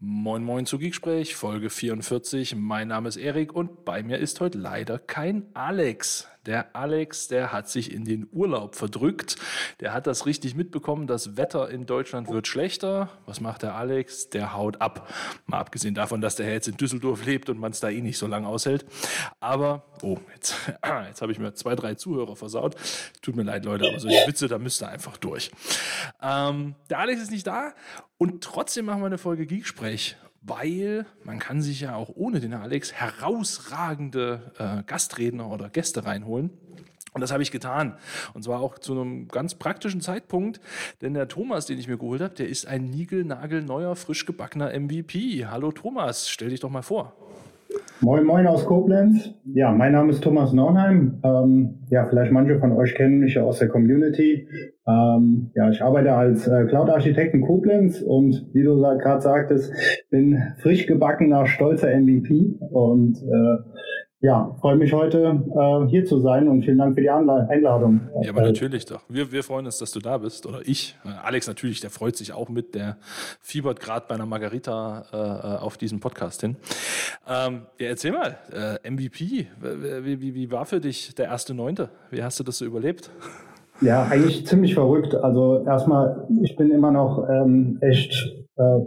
Moin Moin zu Geeksprech, Folge 44. Mein Name ist Erik und bei mir ist heute leider kein Alex. Der Alex, der hat sich in den Urlaub verdrückt. Der hat das richtig mitbekommen. Das Wetter in Deutschland wird schlechter. Was macht der Alex? Der haut ab. Mal abgesehen davon, dass der jetzt in Düsseldorf lebt und man es da eh nicht so lange aushält. Aber, oh, jetzt, jetzt habe ich mir zwei, drei Zuhörer versaut. Tut mir leid, Leute, aber solche Witze, da müsst ihr einfach durch. Ähm, der Alex ist nicht da und trotzdem machen wir eine Folge Geeksprech weil man kann sich ja auch ohne den Alex herausragende äh, Gastredner oder Gäste reinholen. Und das habe ich getan. Und zwar auch zu einem ganz praktischen Zeitpunkt, denn der Thomas, den ich mir geholt habe, der ist ein niegelnagelneuer, frisch gebackener MVP. Hallo Thomas, stell dich doch mal vor. Moin Moin aus Koblenz. Ja, mein Name ist Thomas Nornheim. Ähm, ja, vielleicht manche von euch kennen mich ja aus der Community. Ähm, ja, ich arbeite als äh, Cloud-Architekt in Koblenz und wie du gerade sagtest, bin frisch gebackener, stolzer MVP und äh, ja, freue mich heute äh, hier zu sein und vielen Dank für die Einladung. Ja, aber natürlich doch. Wir, wir freuen uns, dass du da bist. Oder ich. Äh, Alex natürlich, der freut sich auch mit. Der fiebert gerade bei einer Margarita äh, äh, auf diesen Podcast hin. Ähm, ja, erzähl mal, äh, MVP, wie, wie, wie war für dich der erste Neunte? Wie hast du das so überlebt? Ja, eigentlich ziemlich verrückt. Also erstmal, ich bin immer noch ähm, echt äh,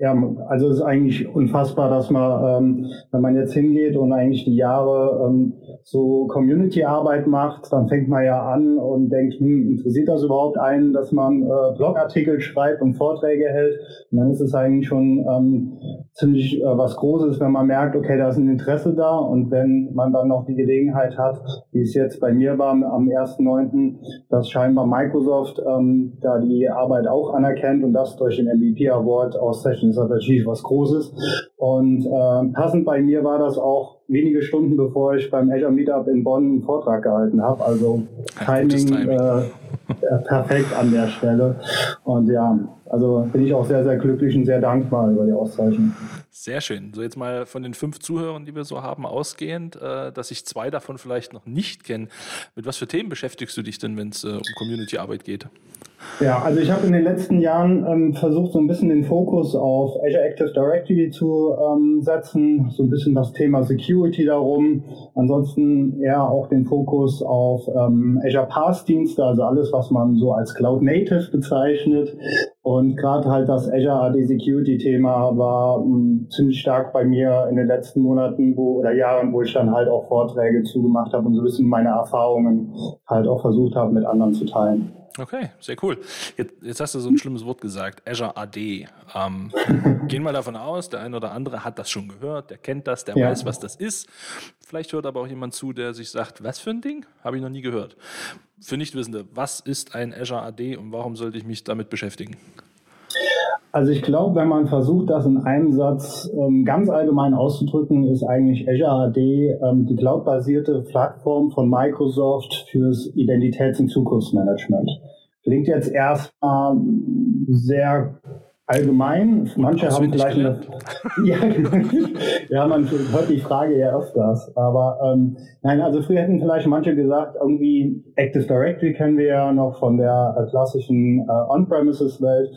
ja, also es ist eigentlich unfassbar, dass man, ähm, wenn man jetzt hingeht und eigentlich die Jahre ähm, so Community-Arbeit macht, dann fängt man ja an und denkt, hm, interessiert das überhaupt einen, dass man äh, Blogartikel schreibt und Vorträge hält? Und dann ist es eigentlich schon ähm, ziemlich äh, was Großes, wenn man merkt, okay, da ist ein Interesse da und wenn man dann noch die Gelegenheit hat, wie es jetzt bei mir war am 1.9., dass scheinbar Microsoft ähm, da die Arbeit auch anerkennt und das durch den MVP Award auszeichnet ist natürlich was Großes. Und äh, passend bei mir war das auch wenige Stunden bevor ich beim Azure Meetup in Bonn einen Vortrag gehalten habe. Also Timing, Timing. Äh, perfekt an der Stelle. Und ja, also bin ich auch sehr, sehr glücklich und sehr dankbar über die Auszeichnung. Sehr schön. So jetzt mal von den fünf Zuhörern, die wir so haben, ausgehend, äh, dass ich zwei davon vielleicht noch nicht kenne. Mit was für Themen beschäftigst du dich denn, wenn es äh, um Community-Arbeit geht? Ja, also ich habe in den letzten Jahren ähm, versucht, so ein bisschen den Fokus auf Azure Active Directory zu ähm, setzen, so ein bisschen das Thema Security darum. Ansonsten eher auch den Fokus auf ähm, Azure Pass-Dienste, also alles, was man so als Cloud Native bezeichnet. Und gerade halt das Azure AD Security Thema war mh, hm, ziemlich stark bei mir in den letzten Monaten wo, oder Jahren, wo ich dann halt auch Vorträge zugemacht habe und so ein bisschen meine Erfahrungen halt auch versucht habe, mit anderen zu teilen. Okay, sehr cool. Jetzt, jetzt, hast du so ein schlimmes Wort gesagt, Azure AD. Ähm, gehen wir davon aus, der eine oder andere hat das schon gehört, der kennt das, der ja. weiß, was das ist. Vielleicht hört aber auch jemand zu, der sich sagt, was für ein Ding? Habe ich noch nie gehört. Für Nichtwissende, was ist ein Azure AD und warum sollte ich mich damit beschäftigen? Also ich glaube, wenn man versucht, das in einem Satz ähm, ganz allgemein auszudrücken, ist eigentlich Azure AD ähm, die cloudbasierte Plattform von Microsoft fürs Identitäts- und Zukunftsmanagement. Klingt jetzt erstmal sehr allgemein. Manche haben vielleicht eine, ja, ja, man hört die Frage ja öfters. Aber ähm, nein, also früher hätten vielleicht manche gesagt, irgendwie Active Directory kennen wir ja noch von der äh, klassischen äh, On-Premises-Welt.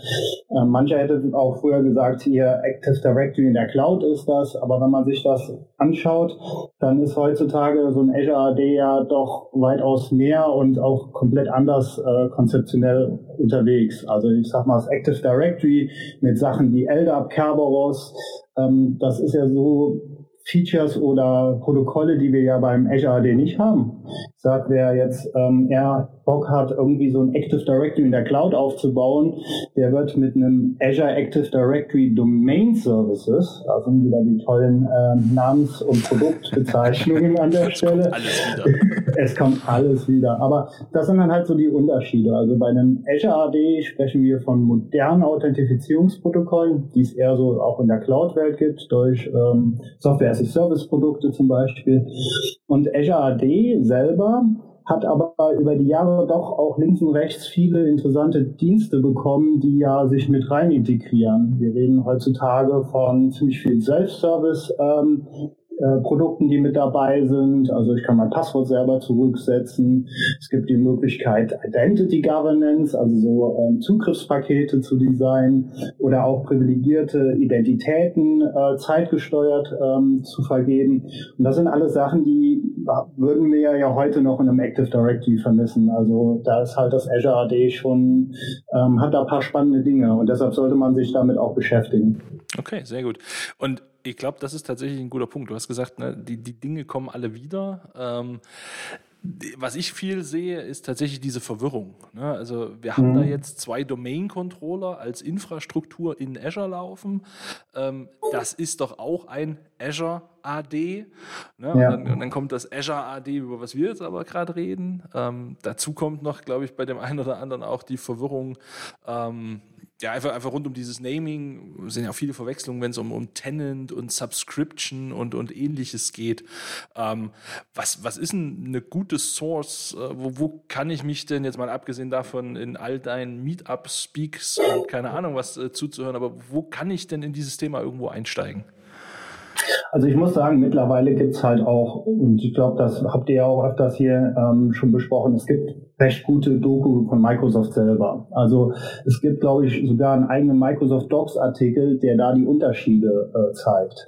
Äh, manche hätten auch früher gesagt, hier Active Directory in der Cloud ist das. Aber wenn man sich das anschaut, dann ist heutzutage so ein Azure AD ja doch weitaus mehr und auch komplett anders äh, konzeptionell unterwegs. Also ich sag mal, das Active Directory mit Sachen wie LDAP, Kerberos, ähm, das ist ja so Features oder Protokolle, die wir ja beim Azure AD nicht haben. Sagt, wer jetzt ähm, eher Bock hat, irgendwie so ein Active Directory in der Cloud aufzubauen, der wird mit einem Azure Active Directory Domain Services, da sind wieder die tollen äh, Namens- und Produktbezeichnungen an der Stelle. es kommt alles wieder. Aber das sind dann halt so die Unterschiede. Also bei einem Azure AD sprechen wir von modernen Authentifizierungsprotokollen, die es eher so auch in der Cloud-Welt gibt, durch ähm, Software-as-a-Service-Produkte zum Beispiel. Und Azure AD selber hat aber über die Jahre doch auch links und rechts viele interessante Dienste bekommen, die ja sich mit rein integrieren. Wir reden heutzutage von ziemlich viel Self-Service. Ähm, äh, Produkten, die mit dabei sind. Also ich kann mein Passwort selber zurücksetzen. Es gibt die Möglichkeit Identity Governance, also so ähm, Zugriffspakete zu designen oder auch privilegierte Identitäten äh, zeitgesteuert ähm, zu vergeben. Und das sind alles Sachen, die würden wir ja heute noch in einem Active Directory vermissen. Also da ist halt das Azure AD schon, ähm, hat da ein paar spannende Dinge und deshalb sollte man sich damit auch beschäftigen. Okay, sehr gut. Und ich glaube, das ist tatsächlich ein guter Punkt. Du hast gesagt, ne, die, die Dinge kommen alle wieder. Ähm, was ich viel sehe, ist tatsächlich diese Verwirrung. Ne? Also wir haben da jetzt zwei Domain-Controller als Infrastruktur in Azure laufen. Ähm, das ist doch auch ein Azure AD. Ne? Und, dann, und, dann, kommt das Azure AD, über was wir jetzt aber gerade reden. Ähm, dazu kommt noch, glaube ich, bei dem einen oder anderen auch die Verwirrung, ähm, ja, einfach, einfach rund um dieses Naming sind ja auch viele Verwechslungen, wenn es um, um Tenant und Subscription und, und ähnliches geht. Ähm, was, was ist denn eine gute Source? Äh, wo, wo kann ich mich denn jetzt mal abgesehen davon in all deinen Meetup-Speaks und keine Ahnung was äh, zuzuhören, aber wo kann ich denn in dieses Thema irgendwo einsteigen? Also ich muss sagen, mittlerweile gibt's halt auch, und ich glaube, das habt ihr ja auch öfters hier ähm, schon besprochen, es gibt recht gute Doku von Microsoft selber. Also es gibt, glaube ich, sogar einen eigenen Microsoft Docs-Artikel, der da die Unterschiede äh, zeigt.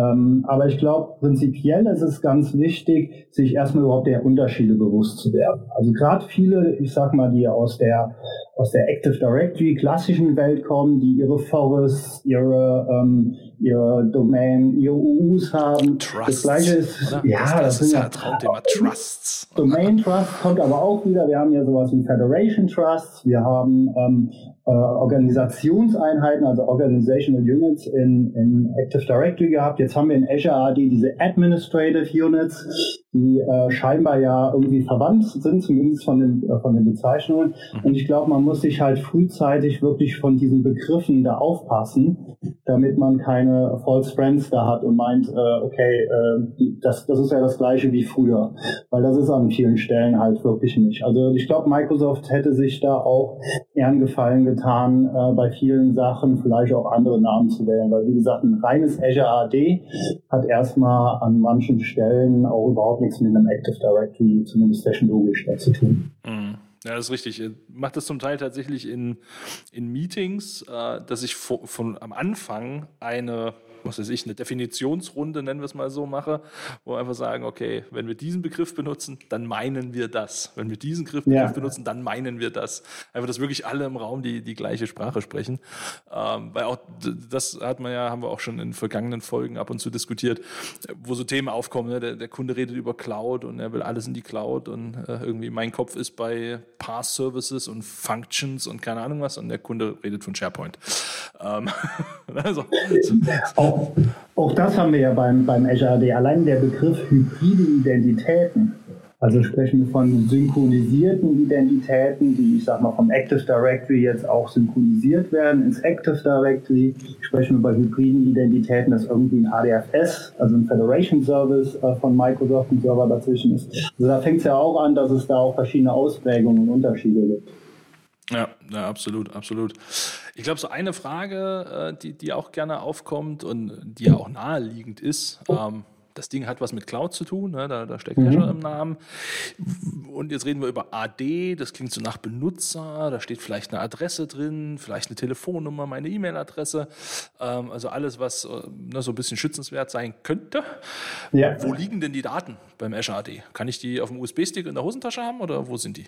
Ähm, aber ich glaube, prinzipiell ist es ganz wichtig, sich erstmal überhaupt der Unterschiede bewusst zu werden. Also gerade viele, ich sag mal, die aus der aus der Active Directory klassischen Welt kommen, die ihre Forests, ihre ähm, ihre Domain, ihre UUs haben. Trusts, das gleiche ist, oder? ja, das, das ist ja Traumthema, Trusts. Domain Trust kommt aber auch wieder. Wir haben ja sowas wie Federation Trusts, wir haben ähm, äh, Organisationseinheiten, also Organizational Units in, in Active Directory gehabt. Jetzt haben wir in Azure AD diese Administrative Units, die äh, scheinbar ja irgendwie verwandt sind, zumindest von den, äh, von den Bezeichnungen. Mhm. Und ich glaube, man muss sich halt frühzeitig wirklich von diesen Begriffen da aufpassen, damit man keine False Friends da hat und meint, äh, okay, äh, das, das ist ja das gleiche wie früher. Weil das ist an vielen Stellen halt wirklich nicht. Also ich glaube, Microsoft hätte sich da auch eher Gefallen getan, äh, bei vielen Sachen vielleicht auch andere Namen zu wählen. Weil wie gesagt, ein reines Azure AD hat erstmal an manchen Stellen auch überhaupt nichts mit einem Active Directory, zumindest technologisch, zu tun. Mhm. Ja, das ist richtig. Ich mache das zum Teil tatsächlich in, in Meetings, äh, dass ich von, von am Anfang eine was weiß ich, eine Definitionsrunde, nennen wir es mal so, mache, wo wir einfach sagen, okay, wenn wir diesen Begriff benutzen, dann meinen wir das. Wenn wir diesen Begriff ja. benutzen, dann meinen wir das. Einfach, dass wirklich alle im Raum die, die gleiche Sprache sprechen. Ähm, weil auch das hat man ja, haben wir auch schon in vergangenen Folgen ab und zu diskutiert, wo so Themen aufkommen. Ne? Der, der Kunde redet über Cloud und er will alles in die Cloud und äh, irgendwie mein Kopf ist bei Pass Services und Functions und keine Ahnung was und der Kunde redet von SharePoint. Ähm, also, so, auch, auch das haben wir ja beim, beim Azure. Allein der Begriff hybride Identitäten. Also sprechen wir von synchronisierten Identitäten, die, ich sag mal, vom Active Directory jetzt auch synchronisiert werden ins Active Directory. Sprechen wir bei hybriden Identitäten, dass irgendwie ein ADFS, also ein Federation Service äh, von Microsoft, ein Server dazwischen ist. Also da fängt es ja auch an, dass es da auch verschiedene Ausprägungen und Unterschiede gibt. Ja, ja, absolut, absolut. Ich glaube, so eine Frage, äh, die, die auch gerne aufkommt und die ja auch naheliegend ist, ähm, das Ding hat was mit Cloud zu tun, ne? da, da, steckt mhm. Azure im Namen. Und jetzt reden wir über AD, das klingt so nach Benutzer, da steht vielleicht eine Adresse drin, vielleicht eine Telefonnummer, meine E-Mail-Adresse, ähm, also alles, was äh, ne, so ein bisschen schützenswert sein könnte. Ja. Wo liegen denn die Daten beim Azure AD? Kann ich die auf dem USB-Stick in der Hosentasche haben oder wo sind die?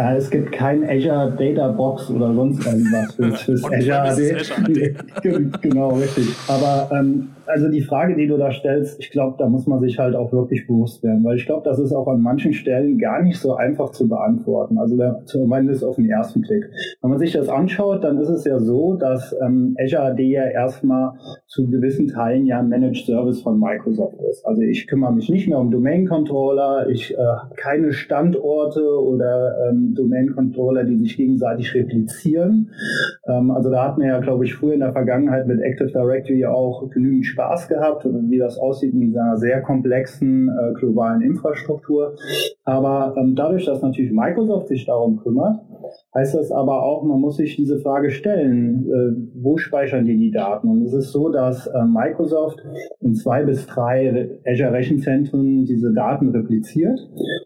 Äh, es gibt kein Azure Data Box oder sonst irgendwas fürs, fürs Azure AD. genau, richtig. Aber ähm, also die Frage, die du da stellst, ich glaube, da muss man sich halt auch wirklich bewusst werden, weil ich glaube, das ist auch an manchen Stellen gar nicht so einfach zu beantworten. Also zumindest auf den ersten Blick. Wenn man sich das anschaut, dann ist es ja so, dass ähm, Azure AD ja erstmal zu gewissen Teilen ja Managed Service von Microsoft ist. Also ich kümmere mich nicht mehr um Domain Controller, ich äh, keine Standorte oder ähm, Domain Controller, die sich gegenseitig replizieren. Ähm, also da hat man ja, glaube ich, früher in der Vergangenheit mit Active Directory auch genügend Spaß gehabt, wie das aussieht in dieser sehr komplexen äh, globalen Infrastruktur. Aber ähm, dadurch, dass natürlich Microsoft sich darum kümmert, heißt das aber auch, man muss sich diese Frage stellen, äh, wo speichern die die Daten? Und es ist so, dass äh, Microsoft in zwei bis drei Azure Rechenzentren diese Daten repliziert.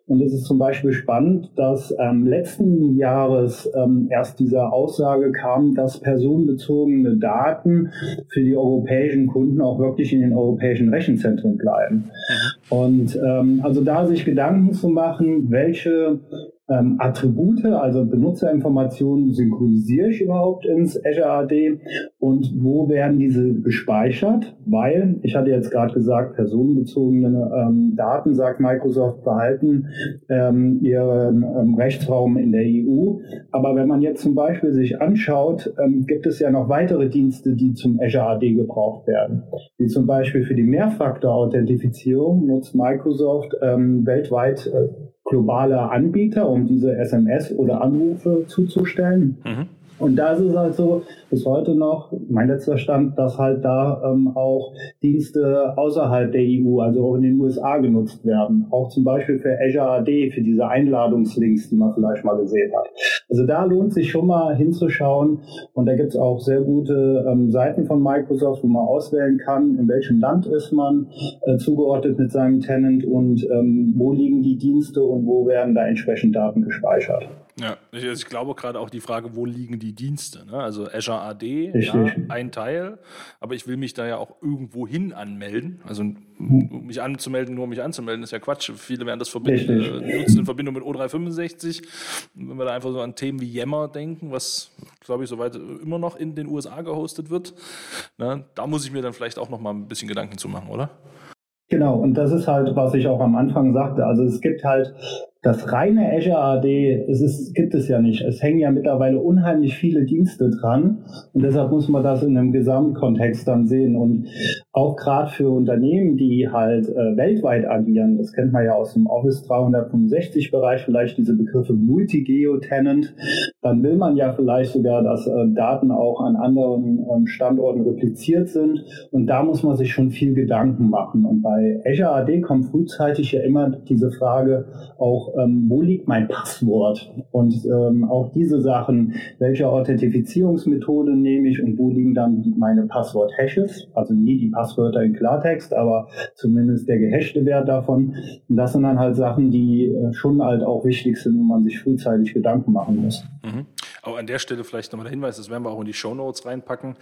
Und es ist zum Beispiel spannend, dass ähm, letzten Jahres ähm, erst diese Aussage kam, dass personenbezogene Daten für die europäischen Kunden auch wirklich in den europäischen Rechenzentren bleiben. Mhm. Und ähm, also da sich Gedanken zu machen, welche ähm, Attribute, also Benutzerinformationen, synchronisiere ich überhaupt ins Azure AD und wo werden diese gespeichert? Weil, ich hatte jetzt gerade gesagt, personenbezogene ähm, Daten, sagt Microsoft, behalten ähm, ihren ähm, Rechtsraum in der EU. Aber wenn man jetzt zum Beispiel sich anschaut, ähm, gibt es ja noch weitere Dienste, die zum Azure AD gebraucht werden. Wie zum Beispiel für die Mehrfaktor-Authentifizierung nutzt Microsoft ähm, weltweit äh, globale Anbieter, um diese SMS oder Anrufe zuzustellen. Mhm. Und da ist es halt so, bis heute noch, mein letzter Stand, dass halt da ähm, auch Dienste außerhalb der EU, also auch in den USA genutzt werden. Auch zum Beispiel für Azure AD, für diese Einladungslinks, die man vielleicht mal gesehen hat. Also da lohnt sich schon mal hinzuschauen. Und da gibt es auch sehr gute ähm, Seiten von Microsoft, wo man auswählen kann, in welchem Land ist man äh, zugeordnet mit seinem Tenant und ähm, wo liegen die Dienste und wo werden da entsprechend Daten gespeichert. Ja, ich, also ich glaube gerade auch die Frage, wo liegen die Dienste? Ne? Also Azure AD, ja, ein Teil, aber ich will mich da ja auch irgendwo hin anmelden. Also um mich anzumelden, nur um mich anzumelden, ist ja Quatsch. Viele werden das verbinden, äh, nutzen in Verbindung mit O365. Wenn wir da einfach so an Themen wie Yammer denken, was, glaube ich, soweit immer noch in den USA gehostet wird, ne? da muss ich mir dann vielleicht auch noch mal ein bisschen Gedanken zu machen, oder? Genau, und das ist halt, was ich auch am Anfang sagte. Also es gibt halt das reine Azure AD, es ist, gibt es ja nicht. Es hängen ja mittlerweile unheimlich viele Dienste dran und deshalb muss man das in einem Gesamtkontext dann sehen. Und auch gerade für Unternehmen, die halt äh, weltweit agieren, das kennt man ja aus dem Office 365 Bereich, vielleicht diese Begriffe Multi-Geo-Tenant, dann will man ja vielleicht sogar, dass äh, Daten auch an anderen ähm, Standorten repliziert sind und da muss man sich schon viel Gedanken machen. Und bei Azure AD kommt frühzeitig ja immer diese Frage auch ähm, wo liegt mein Passwort? Und ähm, auch diese Sachen, welche Authentifizierungsmethode nehme ich und wo liegen dann meine Passwort-Hashes? Also nie die Passwörter in Klartext, aber zumindest der gehashte Wert davon. Und das sind dann halt Sachen, die äh, schon halt auch wichtig sind, wo man sich frühzeitig Gedanken machen muss. Mhm. Auch an der Stelle vielleicht nochmal der Hinweis, das werden wir auch in die Show Notes reinpacken.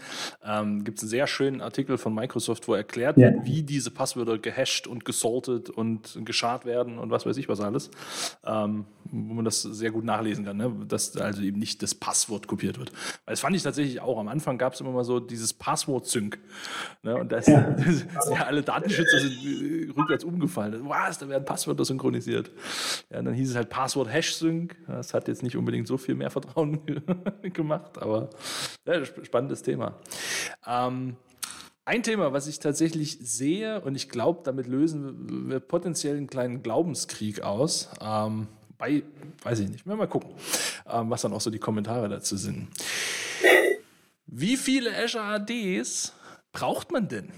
Ähm, Gibt es einen sehr schönen Artikel von Microsoft, wo erklärt ja. wird, wie diese Passwörter gehasht und gesaltet und geschart werden und was weiß ich was alles. Ähm, wo man das sehr gut nachlesen kann, ne? dass also eben nicht das Passwort kopiert wird. Weil das fand ich tatsächlich auch. Am Anfang gab es immer mal so dieses Passwort-Sync. Ne? Und das, ja. das, ja, alle Datenschützer sind äh, rückwärts umgefallen. Was, da werden Passwörter synchronisiert. Ja, dann hieß es halt Passwort-Hash-Sync. Das hat jetzt nicht unbedingt so viel mehr Vertrauen gemacht, aber ja, spannendes Thema. Ähm, ein Thema, was ich tatsächlich sehe, und ich glaube, damit lösen wir potenziell einen kleinen Glaubenskrieg aus. Ähm, bei, weiß ich nicht, mal gucken, ähm, was dann auch so die Kommentare dazu sind. Wie viele Azure ADs braucht man denn?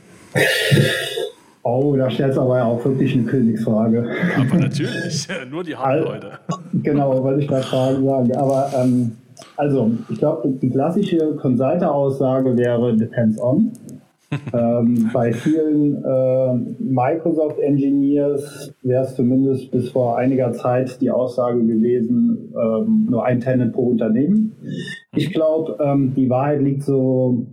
Oh, da stellt es aber ja auch wirklich eine Königsfrage. Aber natürlich, nur die Hauptleute. Genau, wollte ich gerade sagen. Aber ähm, also, ich glaube, die klassische Consulter-Aussage wäre Depends on. ähm, bei vielen äh, Microsoft Engineers wäre es zumindest bis vor einiger Zeit die Aussage gewesen, ähm, nur ein Tenant pro Unternehmen. Ich glaube, ähm, die Wahrheit liegt so,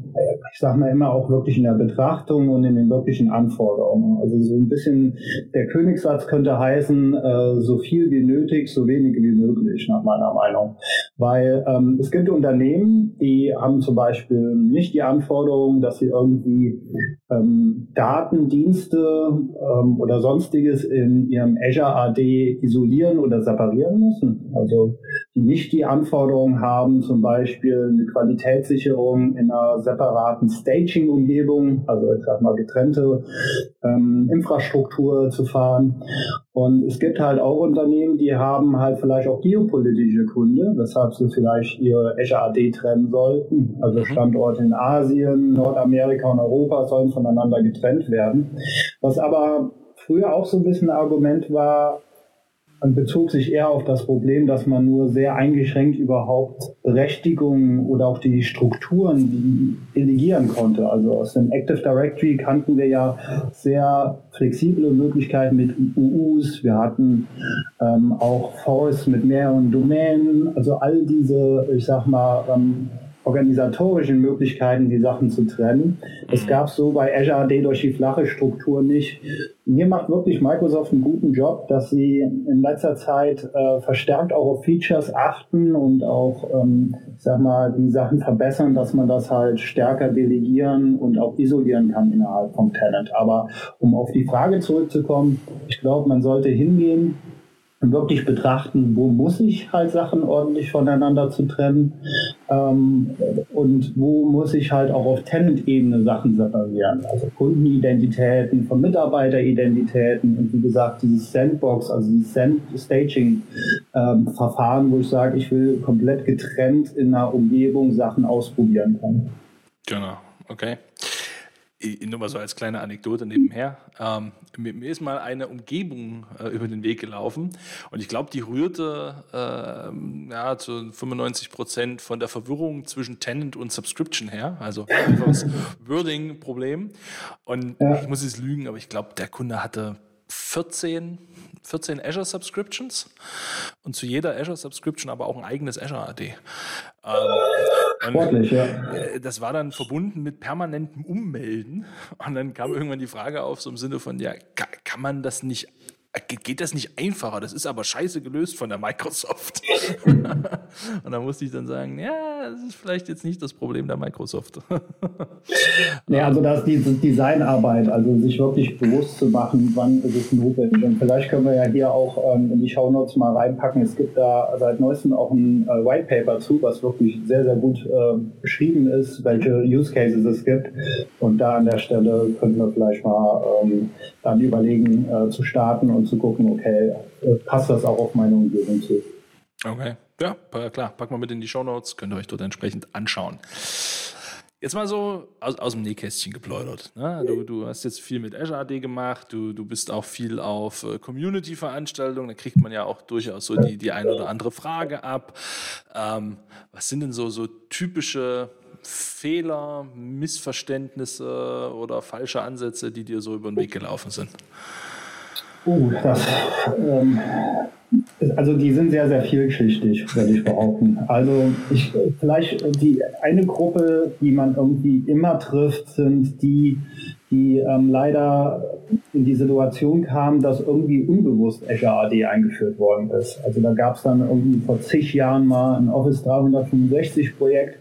ich sage mal immer auch wirklich in der Betrachtung und in den wirklichen Anforderungen. Also so ein bisschen der Königssatz könnte heißen, äh, so viel wie nötig, so wenig wie möglich, nach meiner Meinung. Weil ähm, es gibt Unternehmen, die haben zum Beispiel nicht die Anforderung, dass sie irgendwie ähm, Datendienste ähm, oder sonstiges in ihrem Azure AD isolieren oder separieren müssen. Also die nicht die Anforderungen haben, zum Beispiel eine Qualitätssicherung in einer separaten Staging-Umgebung, also ich sag mal getrennte ähm, Infrastruktur zu fahren. Und es gibt halt auch Unternehmen, die haben halt vielleicht auch geopolitische Gründe, weshalb sie vielleicht ihre Azure AD trennen sollten. Also mhm. Standorte in Asien, Nordamerika und Europa sollen voneinander getrennt werden. Was aber früher auch so ein bisschen ein Argument war, bezog sich eher auf das Problem, dass man nur sehr eingeschränkt überhaupt Berechtigungen oder auch die Strukturen delegieren konnte. Also aus dem Active Directory kannten wir ja sehr flexible Möglichkeiten mit UUs. Wir hatten ähm, auch Force mit mehreren Domänen. Also all diese, ich sag mal, ähm, organisatorischen Möglichkeiten, die Sachen zu trennen. Es mhm. gab so bei Azure AD durch die flache Struktur nicht. Hier macht wirklich Microsoft einen guten Job, dass sie in letzter Zeit äh, verstärkt auch auf Features achten und auch, ähm, sag mal, die Sachen verbessern, dass man das halt stärker delegieren und auch isolieren kann innerhalb vom Tenant. Aber um auf die Frage zurückzukommen, ich glaube, man sollte hingehen, wirklich betrachten, wo muss ich halt Sachen ordentlich voneinander zu trennen ähm, und wo muss ich halt auch auf Tenant-Ebene Sachen separieren. Also Kundenidentitäten von Mitarbeiteridentitäten und wie gesagt dieses Sandbox, also dieses Staging-Verfahren, ähm, wo ich sage, ich will komplett getrennt in einer Umgebung Sachen ausprobieren können. Genau, okay nur mal so als kleine Anekdote nebenher. Ähm, mir, mir, ist mal eine Umgebung äh, über den Weg gelaufen und ich glaube, die rührte äh, ja, zu 95 Prozent von der Verwirrung zwischen Tenant und Subscription her, also das Wording-Problem. Und ja. ich muss es lügen, aber ich glaube, der Kunde hatte 14, 14 Azure Subscriptions und zu jeder Azure Subscription aber auch ein eigenes Azure AD. Ähm, Sportlich, ja. Äh, das war dann verbunden mit permanentem Ummelden. Und dann kam irgendwann die Frage auf, so im Sinne von, ja, kann man das nicht geht das nicht einfacher? Das ist aber scheiße gelöst von der Microsoft. und da musste ich dann sagen, ja, das ist vielleicht jetzt nicht das Problem der Microsoft. ja, also das ist diese Designarbeit, also sich wirklich bewusst zu machen, wann ist es notwendig. Und vielleicht können wir ja hier auch ähm, in die Shownotes mal reinpacken. Es gibt da seit neuestem auch ein äh, White Paper zu, was wirklich sehr, sehr gut äh, beschrieben ist, welche Use Cases es gibt. Und da an der Stelle könnten wir vielleicht mal ähm, dann überlegen äh, zu starten und zu gucken, okay, äh, passt das auch auf meine Umgebung zu. Okay, ja, klar, packen wir mit in die Show Notes, könnt ihr euch dort entsprechend anschauen. Jetzt mal so aus, aus dem Nähkästchen geplaudert. Ne? Du, du, hast jetzt viel mit Azure AD gemacht, du, du bist auch viel auf äh, Community-Veranstaltungen, da kriegt man ja auch durchaus so die, die ein oder andere Frage ab. Ähm, was sind denn so, so typische Fehler, Missverständnisse oder falsche Ansätze, die dir so über den Weg gelaufen sind? Uh, das, ähm, also die sind sehr, sehr vielschichtig, würde ich behaupten. Also ich, vielleicht die eine Gruppe, die man irgendwie immer trifft, sind die, die ähm, leider in die Situation kam, dass irgendwie unbewusst Azure AD eingeführt worden ist. Also da gab es dann irgendwie vor zig Jahren mal ein Office 365 Projekt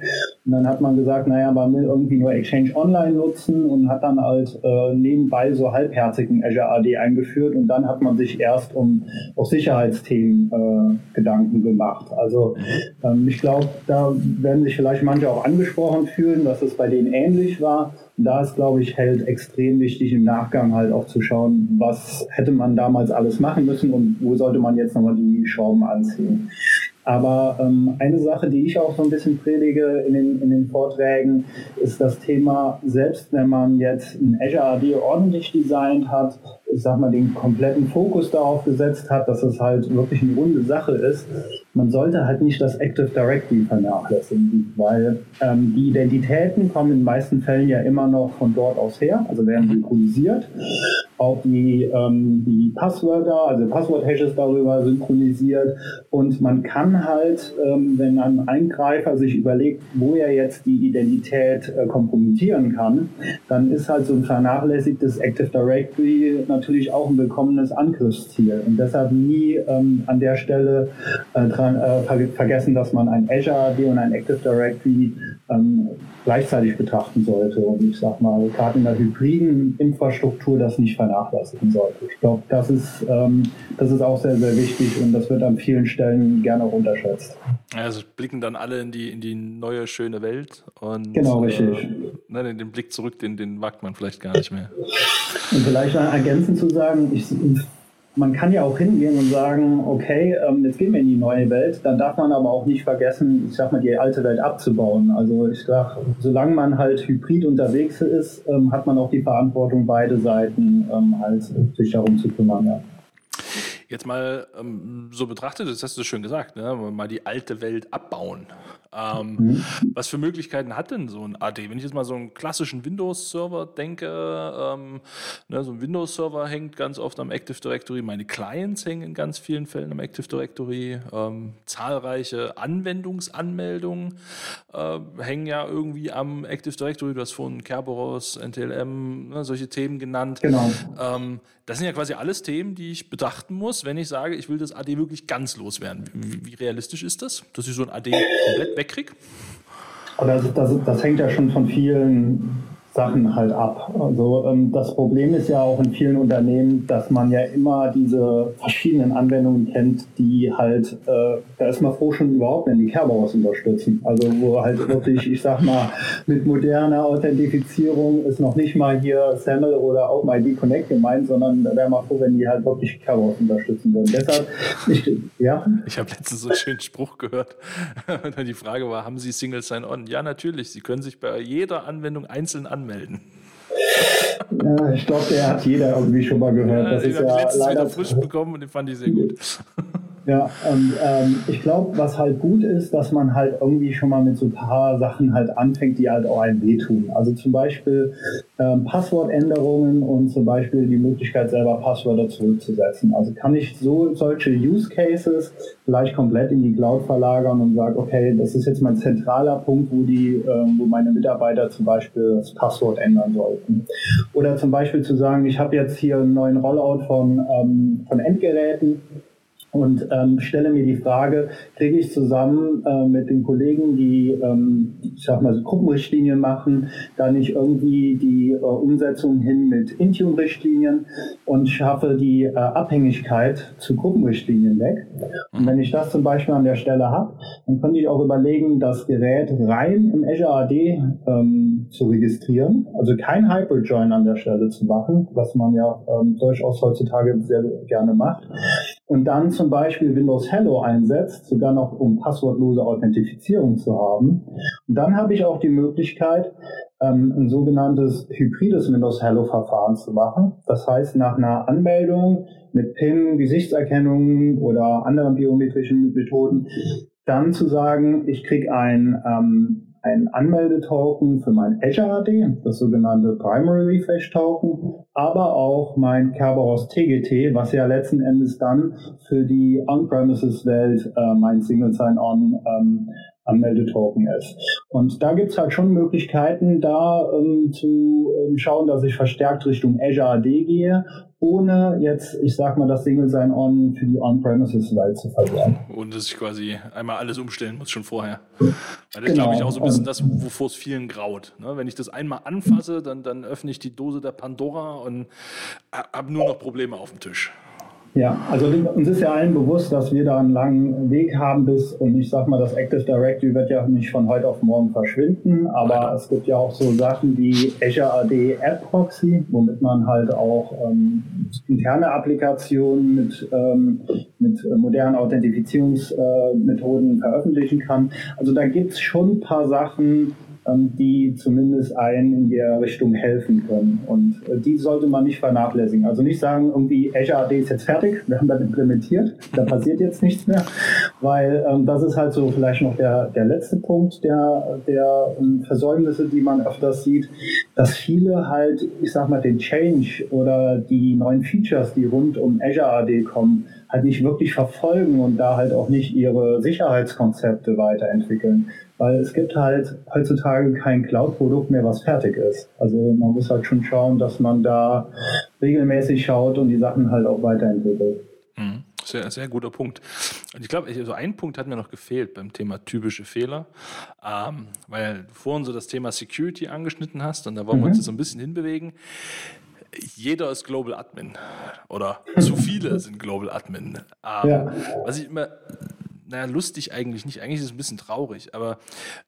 und dann hat man gesagt, naja, man will irgendwie nur Exchange Online nutzen und hat dann halt äh, nebenbei so halbherzigen Azure AD eingeführt und dann hat man sich erst um auch Sicherheitsthemen äh, Gedanken gemacht. Also ähm, ich glaube, da werden sich vielleicht manche auch angesprochen fühlen, dass es bei denen ähnlich war da ist, glaube ich, hält extrem wichtig im Nachgang halt auch zu schauen, was hätte man damals alles machen müssen und wo sollte man jetzt nochmal die Schrauben anziehen. Aber ähm, eine Sache, die ich auch so ein bisschen predige in den, in den Vorträgen, ist das Thema, selbst wenn man jetzt ein Azure AD ordentlich designt hat, ich sag mal, den kompletten Fokus darauf gesetzt hat, dass es halt wirklich eine runde Sache ist, man sollte halt nicht das Active Directory vernachlässigen, weil ähm, die Identitäten kommen in den meisten Fällen ja immer noch von dort aus her, also werden synchronisiert. Auch die, ähm, die Passwörter, also Passwort-Hashes darüber synchronisiert. Und man kann halt, ähm, wenn ein Eingreifer sich überlegt, wo er jetzt die Identität äh, kompromittieren kann, dann ist halt so ein vernachlässigtes Active Directory natürlich auch ein willkommenes Angriffsziel. Und deshalb nie ähm, an der Stelle äh, dran, äh, vergessen, dass man ein Azure AD und ein Active Directory ähm, gleichzeitig betrachten sollte. Und ich sag mal, gerade in der hybriden Infrastruktur das nicht vernachlässigen sollte. Ich glaube, das ist, ähm, das ist auch sehr, sehr wichtig und das wird an vielen Stellen gerne auch unterschätzt. Also blicken dann alle in die, in die neue, schöne Welt und genau, richtig. Äh, ne, den Blick zurück, den, den wagt man vielleicht gar nicht mehr. Und vielleicht ergänzend zu sagen, ich man kann ja auch hingehen und sagen, okay, ähm, jetzt gehen wir in die neue Welt, dann darf man aber auch nicht vergessen, ich sag mal, die alte Welt abzubauen. Also ich sag, solange man halt hybrid unterwegs ist, ähm, hat man auch die Verantwortung, beide Seiten ähm, halt sich darum zu kümmern. Ja. Jetzt mal so betrachtet, das hast du schön gesagt, ne? mal die alte Welt abbauen. Ähm, mhm. Was für Möglichkeiten hat denn so ein AD? Wenn ich jetzt mal so einen klassischen Windows-Server denke, ähm, ne, so ein Windows-Server hängt ganz oft am Active Directory, meine Clients hängen in ganz vielen Fällen am Active Directory, ähm, zahlreiche Anwendungsanmeldungen äh, hängen ja irgendwie am Active Directory. Du hast vorhin Kerberos, NTLM, ne, solche Themen genannt. Genau. Ähm, das sind ja quasi alles Themen, die ich betrachten muss, wenn ich sage, ich will das AD wirklich ganz loswerden. Wie, wie realistisch ist das, dass ich so ein AD komplett wegkriege? Das, das, das hängt ja schon von vielen Sachen halt ab. Also ähm, das Problem ist ja auch in vielen Unternehmen, dass man ja immer diese verschiedenen Anwendungen kennt, die halt, äh, da ist man froh schon überhaupt, wenn die Kerberos unterstützen. Also wo halt wirklich, ich sag mal, mit moderner Authentifizierung ist noch nicht mal hier SAML oder OpenID Connect gemeint, sondern da wäre man froh, wenn die halt wirklich Kerberos unterstützen würden. Deshalb, ich, ja. Ich habe letztens so einen schönen Spruch gehört. die Frage war, haben Sie Single Sign-On? Ja, natürlich. Sie können sich bei jeder Anwendung einzeln anmelden anmelden. Ja, ich glaube, der hat jeder irgendwie schon mal gehört. Ja, das den ist ja letztens leider wieder frisch bekommen und den fand ich sehr gut. Ja, und ähm, ich glaube, was halt gut ist, dass man halt irgendwie schon mal mit so ein paar Sachen halt anfängt, die halt auch einem wehtun. Also zum Beispiel ähm, Passwortänderungen und zum Beispiel die Möglichkeit, selber Passwörter zurückzusetzen. Also kann ich so solche Use Cases vielleicht komplett in die Cloud verlagern und sage, okay, das ist jetzt mein zentraler Punkt, wo die, ähm, wo meine Mitarbeiter zum Beispiel das Passwort ändern sollten. Oder zum Beispiel zu sagen, ich habe jetzt hier einen neuen Rollout von, ähm, von Endgeräten und ähm, stelle mir die Frage, kriege ich zusammen äh, mit den Kollegen, die, ähm, ich sag mal, so Gruppenrichtlinien machen, da nicht irgendwie die äh, Umsetzung hin mit Intune-Richtlinien und schaffe die äh, Abhängigkeit zu Gruppenrichtlinien weg. Und wenn ich das zum Beispiel an der Stelle habe, dann könnte ich auch überlegen, das Gerät rein im Azure AD ähm, zu registrieren, also kein Hybrid-Join an der Stelle zu machen, was man ja ähm, durchaus heutzutage sehr gerne macht. Und dann zum Beispiel Windows Hello einsetzt, sogar noch um passwortlose Authentifizierung zu haben. Und dann habe ich auch die Möglichkeit, ähm, ein sogenanntes hybrides Windows Hello Verfahren zu machen. Das heißt, nach einer Anmeldung mit PIN, Gesichtserkennung oder anderen biometrischen Methoden, dann zu sagen, ich kriege ein ähm, ein Anmeldetoken für mein Azure AD, das sogenannte Primary Refresh Token, aber auch mein Kerberos TGT, was ja letzten Endes dann für die On-Premises-Welt äh, mein Single Sign-On ähm, Anmeldetoken ist. Und da gibt's halt schon Möglichkeiten, da ähm, zu ähm, schauen, dass ich verstärkt Richtung Azure AD gehe, ohne jetzt, ich sag mal, das Single Sign-On für die On-Premises-Welt zu verlieren. Und dass ich quasi einmal alles umstellen muss, schon vorher. Weil das genau. glaube ich auch so ein bisschen das, wovor es vielen graut. Ne? Wenn ich das einmal anfasse, dann, dann öffne ich die Dose der Pandora und habe nur noch Probleme auf dem Tisch. Ja, also uns ist ja allen bewusst, dass wir da einen langen Weg haben bis, und ich sag mal, das Active Directory wird ja nicht von heute auf morgen verschwinden, aber es gibt ja auch so Sachen wie Azure AD App Proxy, womit man halt auch ähm, interne Applikationen mit, ähm, mit modernen Authentifizierungsmethoden äh, veröffentlichen kann. Also da gibt's schon ein paar Sachen, die zumindest einen in der Richtung helfen können. Und äh, die sollte man nicht vernachlässigen. Also nicht sagen, irgendwie Azure AD ist jetzt fertig, wir haben das implementiert, da passiert jetzt nichts mehr, weil ähm, das ist halt so vielleicht noch der, der letzte Punkt der, der ähm, Versäumnisse, die man öfters sieht, dass viele halt, ich sag mal, den Change oder die neuen Features, die rund um Azure AD kommen, halt nicht wirklich verfolgen und da halt auch nicht ihre Sicherheitskonzepte weiterentwickeln. Weil es gibt halt heutzutage kein Cloud-Produkt mehr, was fertig ist. Also man muss halt schon schauen, dass man da regelmäßig schaut und die Sachen halt auch weiterentwickelt. Mhm. Sehr, sehr guter Punkt. Und ich glaube, also ein Punkt hat mir noch gefehlt beim Thema typische Fehler, ähm, weil du vorhin so das Thema Security angeschnitten hast und da wollen mhm. wir uns so ein bisschen hinbewegen jeder ist Global Admin oder zu viele sind Global Admin. Ähm, ja. Was ich immer, naja, lustig eigentlich nicht, eigentlich ist es ein bisschen traurig, aber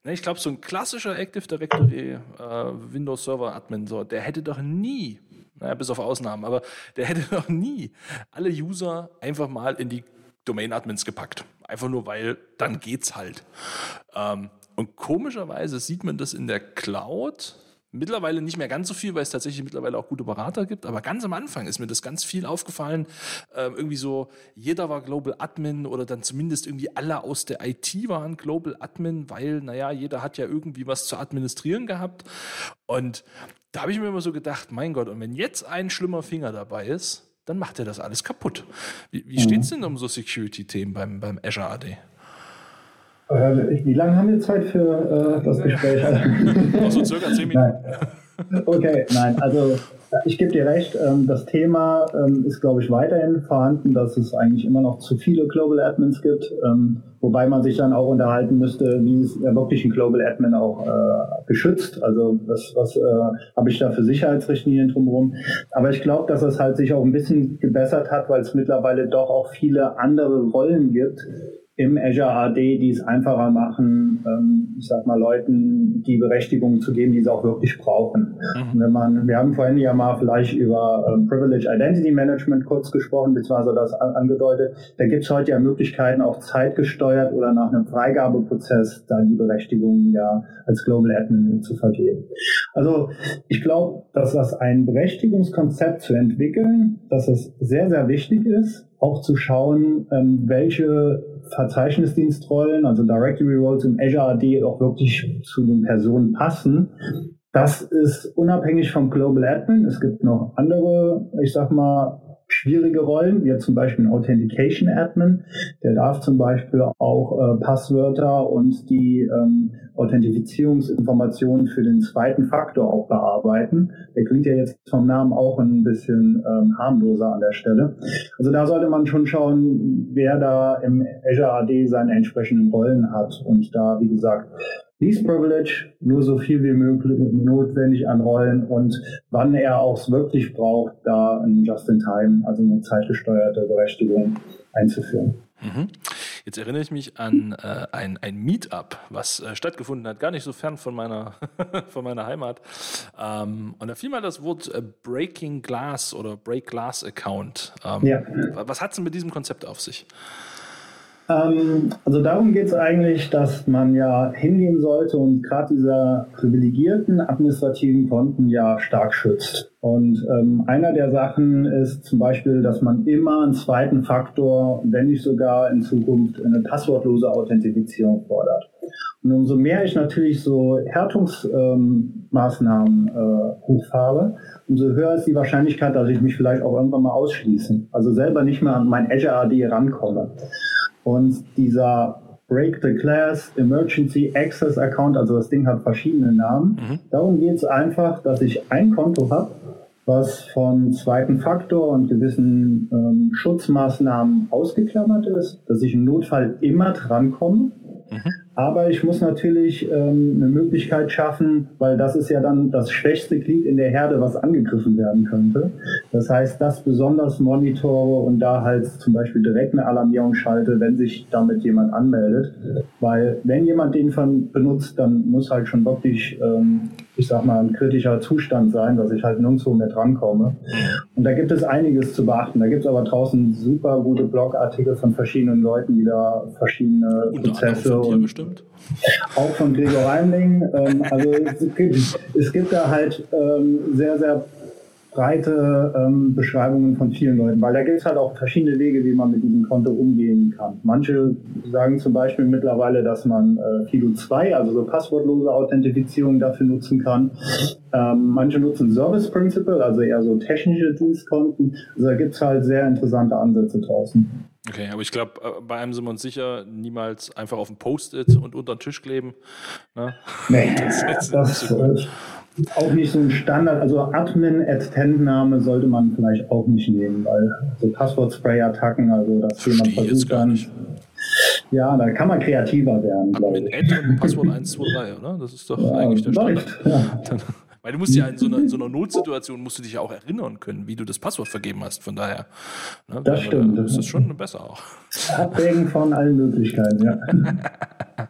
na, ich glaube, so ein klassischer Active Directory äh, Windows Server Admin, so, der hätte doch nie, naja, bis auf Ausnahmen, aber der hätte doch nie alle User einfach mal in die Domain Admins gepackt. Einfach nur, weil dann geht's halt. Ähm, und komischerweise sieht man das in der Cloud Mittlerweile nicht mehr ganz so viel, weil es tatsächlich mittlerweile auch gute Berater gibt. Aber ganz am Anfang ist mir das ganz viel aufgefallen. Ähm, irgendwie so, jeder war Global Admin oder dann zumindest irgendwie alle aus der IT waren Global Admin, weil, naja, jeder hat ja irgendwie was zu administrieren gehabt. Und da habe ich mir immer so gedacht, mein Gott, und wenn jetzt ein schlimmer Finger dabei ist, dann macht er das alles kaputt. Wie, wie mhm. steht es denn um so Security-Themen beim, beim Azure AD? Äh, wie lange haben wir Zeit für äh, das Gespräch? Also circa zehn Minuten. Nein. Okay, nein, also ich gebe dir recht, ähm, das Thema ähm, ist, glaube ich, weiterhin vorhanden, dass es eigentlich immer noch zu viele Global Admins gibt, ähm, wobei man sich dann auch unterhalten müsste, wie ist wirklich ein Global Admin auch äh, geschützt, also was, was äh, habe ich da für Sicherheitsrichtlinien drumherum. Aber ich glaube, dass es halt sich auch ein bisschen gebessert hat, weil es mittlerweile doch auch viele andere Rollen gibt, im Azure AD, die es einfacher machen, ähm, ich sag mal, Leuten die Berechtigung zu geben, die sie auch wirklich brauchen. Mhm. wenn man, wir haben vorhin ja mal vielleicht über ähm, Privilege Identity Management kurz gesprochen, beziehungsweise das angedeutet. Da gibt es heute ja Möglichkeiten, auch zeitgesteuert oder nach einem Freigabeprozess da die Berechtigung ja als Global Admin zu vergeben. Also ich glaube, dass das ein Berechtigungskonzept zu entwickeln, dass es sehr, sehr wichtig ist, auch zu schauen, ähm, welche Verzeichnisdienstrollen, also Directory Roles im Azure AD auch wirklich zu den Personen passen. Das ist unabhängig vom Global Admin. Es gibt noch andere, ich sag mal, schwierige Rollen, wie zum Beispiel ein Authentication Admin. Der darf zum Beispiel auch äh, Passwörter und die ähm, Authentifizierungsinformationen für den zweiten Faktor auch bearbeiten. Der klingt ja jetzt vom Namen auch ein bisschen ähm, harmloser an der Stelle. Also da sollte man schon schauen, wer da im Azure AD seine entsprechenden Rollen hat und da, wie gesagt, Least Privilege, nur so viel wie möglich notwendig an Rollen und wann er auch es wirklich braucht, da ein Just-in-Time, also eine zeitgesteuerte Berechtigung einzuführen. Mhm. Jetzt erinnere ich mich an äh, ein, ein Meetup, was äh, stattgefunden hat, gar nicht so fern von meiner, von meiner Heimat. Ähm, und da fiel mal das Wort äh, Breaking Glass oder Break Glass Account. Ähm, ja. Was hat es denn mit diesem Konzept auf sich? Ähm, also darum geht es eigentlich, dass man ja hingehen sollte und gerade diese privilegierten administrativen Konten ja stark schützt. Und ähm, einer der Sachen ist zum Beispiel, dass man immer einen zweiten Faktor, wenn nicht sogar in Zukunft eine passwortlose Authentifizierung fordert. Und umso mehr ich natürlich so Härtungsmaßnahmen ähm, äh, hochfahre, umso höher ist die Wahrscheinlichkeit, dass ich mich vielleicht auch irgendwann mal ausschließe. Also selber nicht mehr an mein Azure AD rankomme. Und dieser Break the Class Emergency Access Account, also das Ding hat verschiedene Namen. Mhm. Darum geht es einfach, dass ich ein Konto habe, was von zweiten Faktor und gewissen ähm, Schutzmaßnahmen ausgeklammert ist, dass ich im Notfall immer drankomme. Mhm. Aber ich muss natürlich ähm, eine Möglichkeit schaffen, weil das ist ja dann das schwächste Glied in der Herde, was angegriffen werden könnte. Das heißt, das besonders monitore und da halt zum Beispiel direkt eine Alarmierung schalte, wenn sich damit jemand anmeldet. Weil wenn jemand den benutzt, dann muss halt schon wirklich, ähm, ich sag mal, ein kritischer Zustand sein, dass ich halt nirgendwo mehr drankomme. Und da gibt es einiges zu beachten. Da gibt es aber draußen super gute Blogartikel von verschiedenen Leuten, die da verschiedene Unter Prozesse und bestimmt. Auch von Gregor Reimling. Ähm, also es gibt, es gibt da halt ähm, sehr, sehr breite ähm, Beschreibungen von vielen Leuten, weil da gibt es halt auch verschiedene Wege, wie man mit diesem Konto umgehen kann. Manche sagen zum Beispiel mittlerweile, dass man äh, Fido 2, also so passwortlose Authentifizierung dafür nutzen kann. Ähm, manche nutzen Service Principle, also eher so technische Dienstkonten. Also da gibt es halt sehr interessante Ansätze draußen. Okay, aber ich glaube, äh, bei einem sind wir uns sicher, niemals einfach auf ein Post-it und unter den Tisch kleben. Ne? Nee, das, ist das ist auch nicht so ein Standard. Also Admin-Ad-Name sollte man vielleicht auch nicht nehmen, weil so Passwort-Spray-Attacken, also dass jemand versucht dann. Ja, da kann man kreativer werden. Admin-Ad und Passwort 123, oder? Das ist doch ja, eigentlich der Standard. Ja. Weil du musst ja in so einer, in so einer, Notsituation musst du dich ja auch erinnern können, wie du das Passwort vergeben hast. Von daher. Ne, das stimmt. Das ist schon besser auch. Abwägen von allen Möglichkeiten, ja.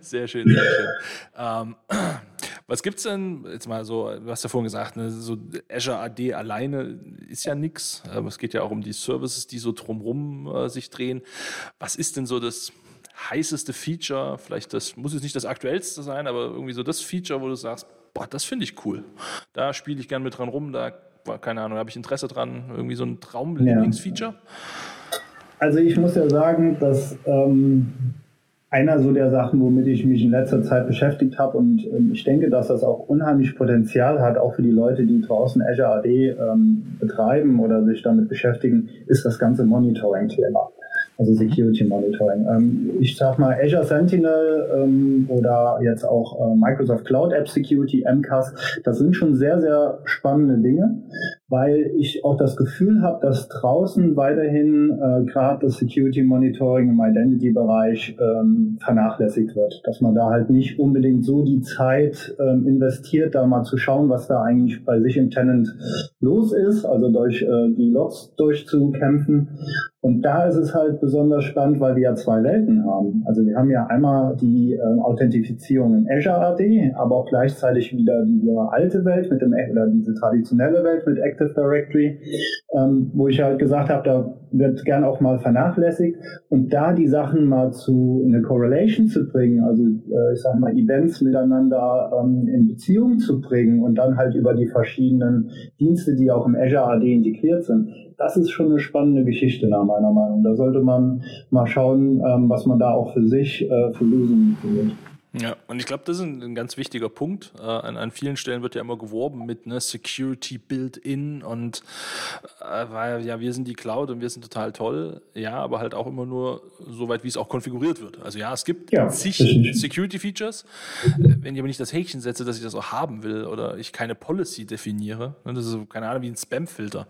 sehr schön, sehr schön. Ähm, was gibt es denn, jetzt mal so, du hast ja vorhin gesagt, ne, so Azure AD alleine ist ja nichts. Aber es geht ja auch um die Services, die so drumherum äh, sich drehen. Was ist denn so das heißeste Feature? Vielleicht das muss jetzt nicht das aktuellste sein, aber irgendwie so das Feature, wo du sagst, boah, das finde ich cool. Da spiele ich gern mit dran rum, da, keine Ahnung, habe ich Interesse dran. Irgendwie so ein Traum-Lieblingsfeature. Ja. Also ich muss ja sagen, dass ähm, einer so der Sachen, womit ich mich in letzter Zeit beschäftigt habe und ähm, ich denke, dass das auch unheimlich Potenzial hat, auch für die Leute, die draußen Azure AD ähm, betreiben oder sich damit beschäftigen, ist das ganze Monitoring-Thema also Security Monitoring. Ähm, ich sag mal Azure Sentinel ähm, oder jetzt auch äh, Microsoft Cloud App Security, MCAS, das sind schon sehr, sehr spannende Dinge, weil ich auch das Gefühl habe, dass draußen weiterhin äh, gerade das Security Monitoring im Identity-Bereich ähm, vernachlässigt wird. Dass man da halt nicht unbedingt so die Zeit ähm, investiert, da mal zu schauen, was da eigentlich bei sich im Tenant los ist, also durch äh, die Logs durchzukämpfen und da ist es halt besonders spannend, weil wir ja zwei Welten haben. Also wir haben ja einmal die äh, Authentifizierung in Azure AD, aber auch gleichzeitig wieder diese alte Welt mit dem oder diese traditionelle Welt mit Active Directory, ähm, wo ich halt gesagt habe, da wird gern auch mal vernachlässigt und da die Sachen mal zu in eine Correlation zu bringen, also äh, ich sag mal Events miteinander ähm, in Beziehung zu bringen und dann halt über die verschiedenen Dienste, die auch im Azure AD integriert sind das ist schon eine spannende Geschichte nach meiner Meinung. Da sollte man mal schauen, ähm, was man da auch für sich äh, für Lösungen findet. Ja, und ich glaube, das ist ein, ein, ganz wichtiger Punkt. Äh, an, an, vielen Stellen wird ja immer geworben mit ne, Security Built-in und äh, weil ja, wir sind die Cloud und wir sind total toll. Ja, aber halt auch immer nur so weit, wie es auch konfiguriert wird. Also ja, es gibt ja, zig Security-Features. Wenn ich aber nicht das Häkchen setze, dass ich das auch haben will oder ich keine Policy definiere, ne, das ist so, keine Ahnung, wie ein Spam-Filter.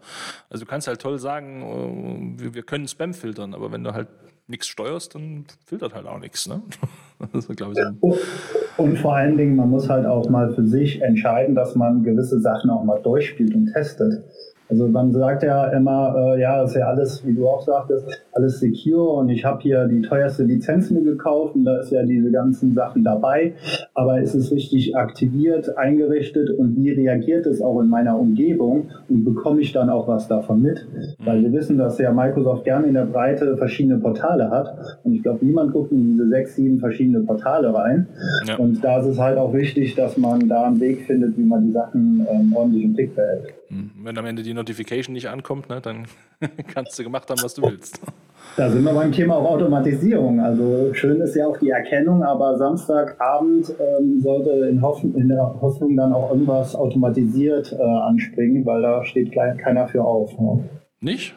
Also du kannst halt toll sagen, äh, wir, wir können Spam filtern, aber wenn du halt nichts steuerst, dann filtert halt auch nichts. Ne? Das ist, ich, so und vor allen Dingen, man muss halt auch mal für sich entscheiden, dass man gewisse Sachen auch mal durchspielt und testet. Also man sagt ja immer, äh, ja, ist ja alles, wie du auch sagtest, alles secure und ich habe hier die teuerste Lizenz mir gekauft und da ist ja diese ganzen Sachen dabei. Aber ist es richtig aktiviert, eingerichtet und wie reagiert es auch in meiner Umgebung und bekomme ich dann auch was davon mit? Weil wir wissen, dass ja Microsoft gerne in der Breite verschiedene Portale hat und ich glaube, niemand guckt in diese sechs, sieben verschiedene Portale rein. Ja. Und da ist es halt auch wichtig, dass man da einen Weg findet, wie man die Sachen ähm, ordentlich im Blick behält. Hm. Wenn am Ende die Notification nicht ankommt, ne, dann kannst du gemacht haben, was du willst. Da sind wir beim Thema auch Automatisierung. Also schön ist ja auch die Erkennung, aber Samstagabend ähm, sollte in, Hoffnung, in, der Hoffnung dann auch irgendwas automatisiert äh, anspringen, weil da steht keiner für auf. Ne? Nicht?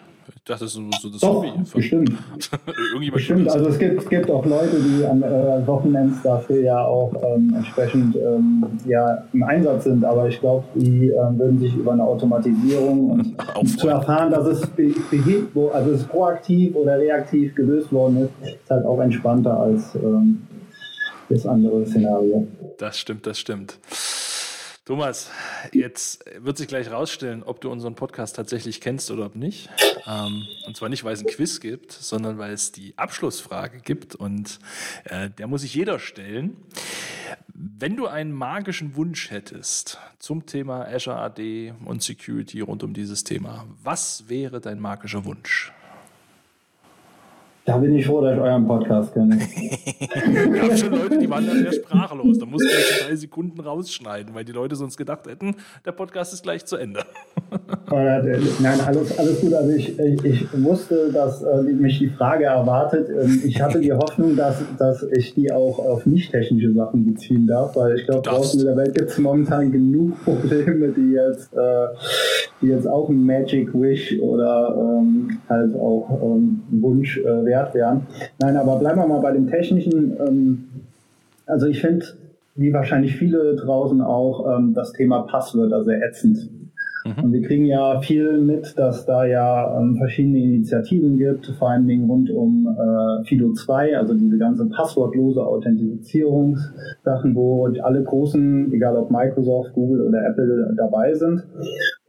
Ich dachte, das ist so das Doch, Hobby. Bestimmt. bestimmt. Also es gibt, es gibt auch Leute, die am äh, Wochenends dafür ja auch ähm, entsprechend ähm, ja, im Einsatz sind, aber ich glaube, die ähm, würden sich über eine Automatisierung und zu erfahren, dass es behebt, also es proaktiv oder reaktiv gelöst worden ist, ist halt auch entspannter als ähm, das andere Szenario. Das stimmt, das stimmt. Thomas, jetzt wird sich gleich rausstellen, ob du unseren Podcast tatsächlich kennst oder ob nicht. Ähm, und zwar nicht, weil es ein Quiz gibt, sondern weil es die Abschlussfrage gibt und äh, der muss sich jeder stellen. Wenn du einen magischen Wunsch hättest zum Thema Azure AD und Security rund um dieses Thema, was wäre dein magischer Wunsch? Da bin ich froh, dass ich euren Podcast kenne. Wir haben schon Leute, die waren dann sehr sprachlos. Da mussten wir drei Sekunden rausschneiden, weil die Leute sonst gedacht hätten, der Podcast ist gleich zu Ende. Nein, alles, alles gut. Also ich, ich, ich wusste, dass äh, mich die Frage erwartet. Ähm, ich hatte die Hoffnung, dass, dass ich die auch auf nicht technische Sachen beziehen darf, weil ich glaube, draußen in der Welt gibt es momentan genug Probleme, die jetzt, äh, die jetzt auch ein Magic Wish oder ähm, halt auch ähm, Wunsch äh, wert wären. Nein, aber bleiben wir mal bei dem Technischen. Ähm, also ich finde, wie wahrscheinlich viele draußen auch, ähm, das Thema Passwörter sehr ätzend. Mhm. Und wir kriegen ja viel mit, dass da ja ähm, verschiedene Initiativen gibt, vor allen Dingen rund um äh, Fido 2, also diese ganze passwortlose Authentifizierungssachen, wo alle großen, egal ob Microsoft, Google oder Apple dabei sind.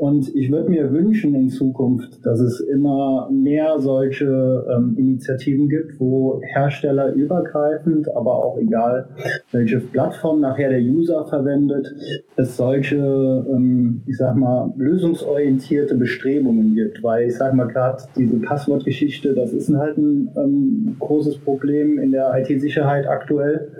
Und ich würde mir wünschen in Zukunft, dass es immer mehr solche ähm, Initiativen gibt, wo Hersteller übergreifend, aber auch egal, welche Plattform nachher der User verwendet, es solche, ähm, ich sag mal, lösungsorientierte Bestrebungen gibt. Weil ich sag mal gerade, diese Passwortgeschichte, das ist halt ein ähm, großes Problem in der IT-Sicherheit aktuell.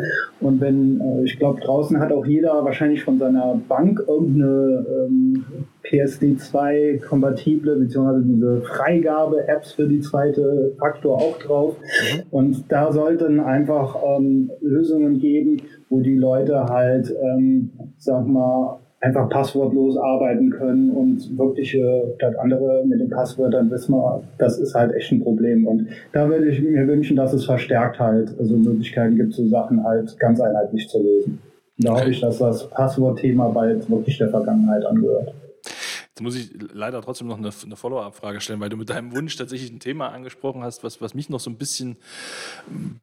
Und wenn, äh, ich glaube, draußen hat auch jeder wahrscheinlich von seiner Bank irgendeine ähm, PSD2-kompatible beziehungsweise diese Freigabe-Apps für die zweite Faktor auch drauf. Mhm. Und da sollten einfach ähm, Lösungen geben, wo die Leute halt, ähm, sag mal, einfach passwortlos arbeiten können und wirkliche, das andere mit den Passwörtern wissen wir, das ist halt echt ein Problem. Und da würde ich mir wünschen, dass es verstärkt halt, also Möglichkeiten gibt, so Sachen halt ganz einheitlich zu lösen. Da hoffe ich, dass das Passwortthema bald wirklich der Vergangenheit angehört. Jetzt muss ich leider trotzdem noch eine, eine Follow-up-Frage stellen, weil du mit deinem Wunsch tatsächlich ein Thema angesprochen hast, was, was mich noch so ein bisschen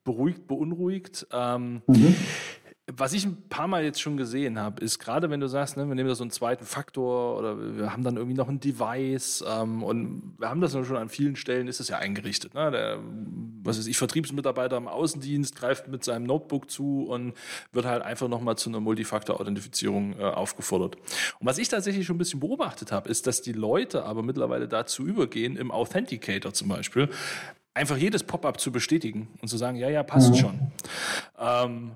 beruhigt, beunruhigt. Ähm, mhm. Was ich ein paar Mal jetzt schon gesehen habe, ist gerade wenn du sagst, ne, wir nehmen da so einen zweiten Faktor oder wir haben dann irgendwie noch ein Device ähm, und wir haben das schon an vielen Stellen, ist das ja eingerichtet. Ne? Der, was weiß ich, Vertriebsmitarbeiter im Außendienst greift mit seinem Notebook zu und wird halt einfach nochmal zu einer Multifaktor-Authentifizierung äh, aufgefordert. Und was ich tatsächlich schon ein bisschen beobachtet habe, ist, dass die Leute aber mittlerweile dazu übergehen, im Authenticator zum Beispiel, einfach jedes Pop-up zu bestätigen und zu sagen, ja, ja, passt mhm. schon. Ähm,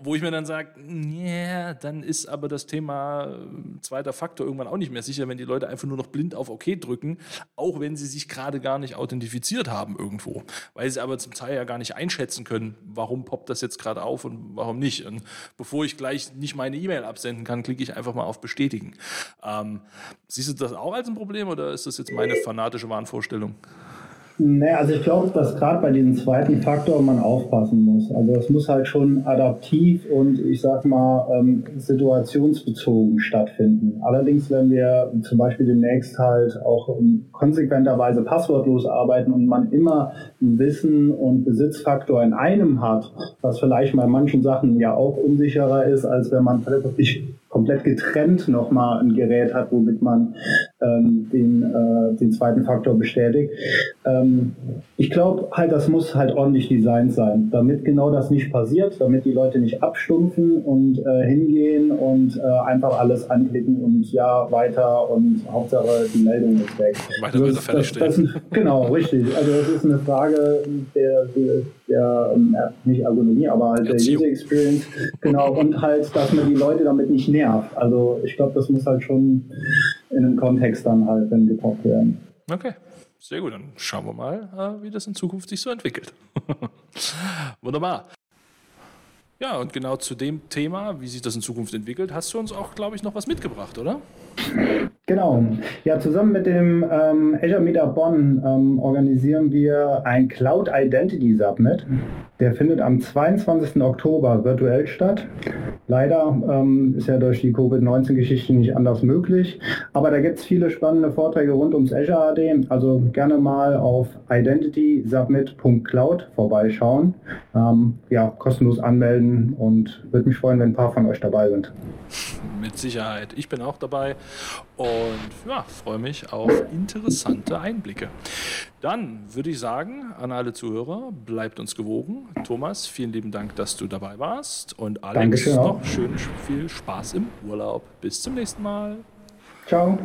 wo ich mir dann sage, yeah, dann ist aber das Thema äh, zweiter Faktor irgendwann auch nicht mehr sicher, wenn die Leute einfach nur noch blind auf OK drücken, auch wenn sie sich gerade gar nicht authentifiziert haben irgendwo, weil sie aber zum Teil ja gar nicht einschätzen können, warum poppt das jetzt gerade auf und warum nicht. Und bevor ich gleich nicht meine E-Mail absenden kann, klicke ich einfach mal auf Bestätigen. Ähm, siehst du das auch als ein Problem oder ist das jetzt meine fanatische Wahnvorstellung? Nee, also ich glaube, dass gerade bei diesem zweiten Faktor man aufpassen muss. Also es muss halt schon adaptiv und ich sag mal ähm, situationsbezogen stattfinden. Allerdings, wenn wir zum Beispiel demnächst halt auch konsequenterweise passwortlos arbeiten und man immer einen Wissen und Besitzfaktor in einem hat, was vielleicht bei manchen Sachen ja auch unsicherer ist, als wenn man wirklich komplett getrennt nochmal ein Gerät hat, womit man ähm, den, äh, den zweiten Faktor bestätigt. Ähm, ich glaube halt, das muss halt ordentlich designt sein, damit genau das nicht passiert, damit die Leute nicht abstumpfen und äh, hingehen und äh, einfach alles anklicken und ja, weiter und Hauptsache die Meldung ist weg. Weiter, weiter, fertig das, das, Genau, richtig. Also das ist eine Frage der, der, der ähm, nicht Ergonomie, aber halt der User Experience. Genau, und halt, dass man die Leute damit nicht nervt. Also ich glaube, das muss halt schon in einem Kontext dann halt dann gekocht werden. Okay. Sehr gut, dann schauen wir mal, äh, wie das in Zukunft sich so entwickelt. Wunderbar. Ja, und genau zu dem Thema, wie sich das in Zukunft entwickelt, hast du uns auch, glaube ich, noch was mitgebracht, oder? Genau. Ja, zusammen mit dem ähm, Azure Meetup Bonn ähm, organisieren wir ein Cloud Identity Submit. Der findet am 22. Oktober virtuell statt. Leider ähm, ist ja durch die Covid-19-Geschichte nicht anders möglich. Aber da gibt es viele spannende Vorträge rund ums Azure AD. Also gerne mal auf identitysubmit.cloud vorbeischauen. Ähm, ja, kostenlos anmelden und würde mich freuen, wenn ein paar von euch dabei sind. Mit Sicherheit. Ich bin auch dabei und ja, freue mich auf interessante Einblicke. Dann würde ich sagen an alle Zuhörer, bleibt uns gewogen. Thomas, vielen lieben Dank, dass du dabei warst. Und Alex, Dankeschön noch schön viel Spaß im Urlaub. Bis zum nächsten Mal. Ciao.